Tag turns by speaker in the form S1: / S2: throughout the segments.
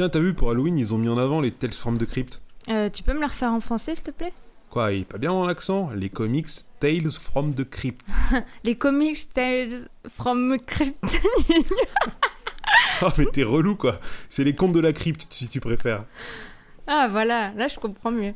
S1: Tiens, t'as vu, pour Halloween, ils ont mis en avant les Tales from the Crypt.
S2: Euh, tu peux me le refaire en français, s'il te plaît?
S1: Quoi, il est pas bien dans l'accent? Les comics Tales from the Crypt.
S2: Les comics Tales from Crypt.
S1: oh, mais t'es relou, quoi. C'est les contes de la crypte, si tu préfères.
S2: ah, voilà, là je comprends mieux.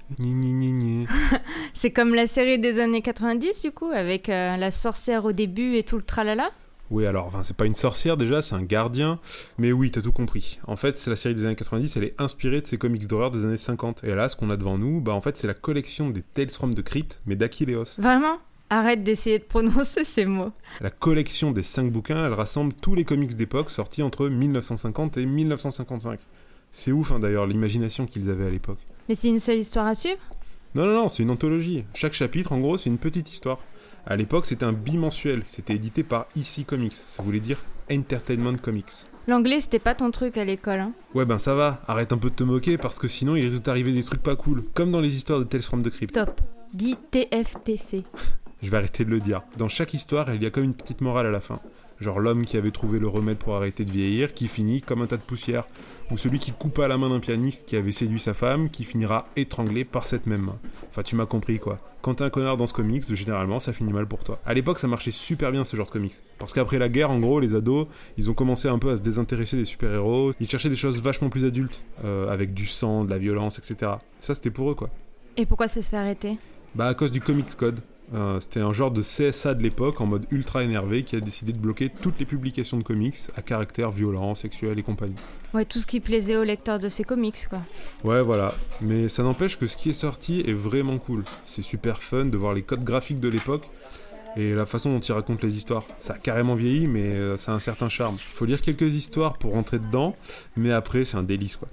S2: C'est comme la série des années 90, du coup, avec euh, la sorcière au début et tout le tralala?
S1: Oui, alors, enfin, c'est pas une sorcière déjà, c'est un gardien. Mais oui, t'as tout compris. En fait, c'est la série des années 90, elle est inspirée de ces comics d'horreur des années 50. Et là, ce qu'on a devant nous, bah en fait, c'est la collection des Tales from the Crypt, mais d'Achilleos.
S2: Vraiment? Arrête d'essayer de prononcer ces mots.
S1: La collection des 5 bouquins, elle rassemble tous les comics d'époque sortis entre 1950 et 1955. C'est ouf, hein, d'ailleurs, l'imagination qu'ils avaient à l'époque.
S2: Mais c'est une seule histoire à suivre?
S1: Non, non, non, c'est une anthologie. Chaque chapitre, en gros, c'est une petite histoire. À l'époque, c'était un bimensuel. C'était édité par EC Comics. Ça voulait dire Entertainment Comics.
S2: L'anglais, c'était pas ton truc à l'école, hein
S1: Ouais, ben ça va. Arrête un peu de te moquer parce que sinon, il risque de t'arriver des trucs pas cool. Comme dans les histoires de Tales from the Crypt.
S2: Top. Dis TFTC.
S1: Je vais arrêter de le dire. Dans chaque histoire, il y a comme une petite morale à la fin. Genre l'homme qui avait trouvé le remède pour arrêter de vieillir, qui finit comme un tas de poussière. Ou celui qui coupa la main d'un pianiste qui avait séduit sa femme, qui finira étranglé par cette même main. Enfin, tu m'as compris quoi. Quand t'es un connard dans ce comics, généralement, ça finit mal pour toi. À l'époque, ça marchait super bien ce genre de comics. Parce qu'après la guerre, en gros, les ados, ils ont commencé un peu à se désintéresser des super-héros. Ils cherchaient des choses vachement plus adultes, euh, avec du sang, de la violence, etc. Ça, c'était pour eux quoi.
S2: Et pourquoi ça s'est arrêté?
S1: Bah à cause du Comics Code. Euh, C'était un genre de CSA de l'époque en mode ultra énervé qui a décidé de bloquer toutes les publications de comics à caractère violent, sexuel et compagnie.
S2: Ouais, tout ce qui plaisait aux lecteurs de ces comics, quoi.
S1: Ouais voilà, mais ça n'empêche que ce qui est sorti est vraiment cool. C'est super fun de voir les codes graphiques de l'époque et la façon dont ils racontent les histoires. Ça a carrément vieilli mais euh, ça a un certain charme. Faut lire quelques histoires pour rentrer dedans, mais après c'est un délice quoi.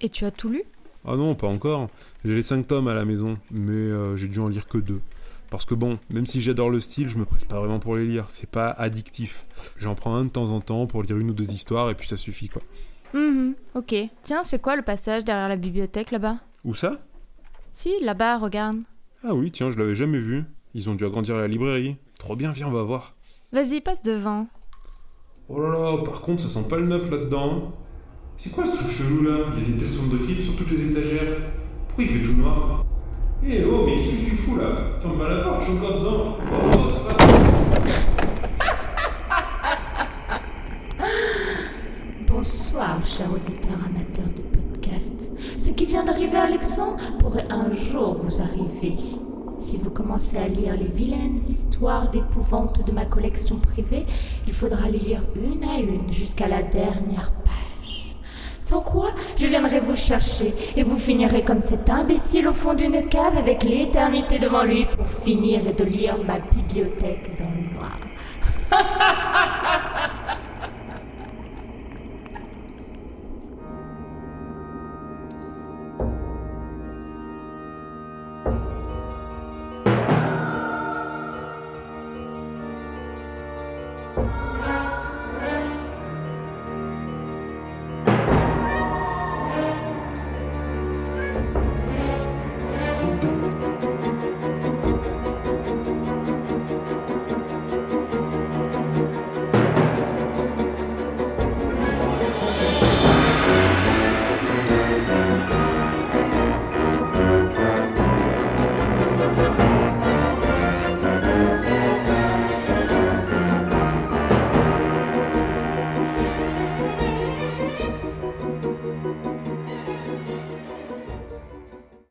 S2: Et tu as tout lu?
S1: Ah non, pas encore. J'ai les 5 tomes à la maison, mais euh, j'ai dû en lire que deux. Parce que bon, même si j'adore le style, je me presse pas vraiment pour les lire. C'est pas addictif. J'en prends un de temps en temps pour lire une ou deux histoires et puis ça suffit quoi.
S2: Mhm, ok. Tiens, c'est quoi le passage derrière la bibliothèque là-bas?
S1: Où ça?
S2: Si, là-bas, regarde.
S1: Ah oui, tiens, je l'avais jamais vu. Ils ont dû agrandir la librairie. Trop bien, viens, on va voir.
S2: Vas-y, passe devant.
S1: Oh là là, par contre, ça sent pas le neuf là-dedans. C'est quoi ce truc chelou là? Il y a des tessons de crypte sur toutes les étagères. Pourquoi il fait tout noir? Eh oh, mais qu'est-ce que tu fous là? Pas je dedans. Oh, oh.
S3: Bonsoir, chers auditeurs amateurs de podcast. Ce qui vient d'arriver à Alexandre pourrait un jour vous arriver. Si vous commencez à lire les vilaines histoires d'épouvante de ma collection privée, il faudra les lire une à une jusqu'à la dernière page. Sans quoi, je viendrai vous chercher et vous finirez comme cet imbécile au fond d'une cave avec l'éternité devant lui pour finir de lire ma bibliothèque dans le noir.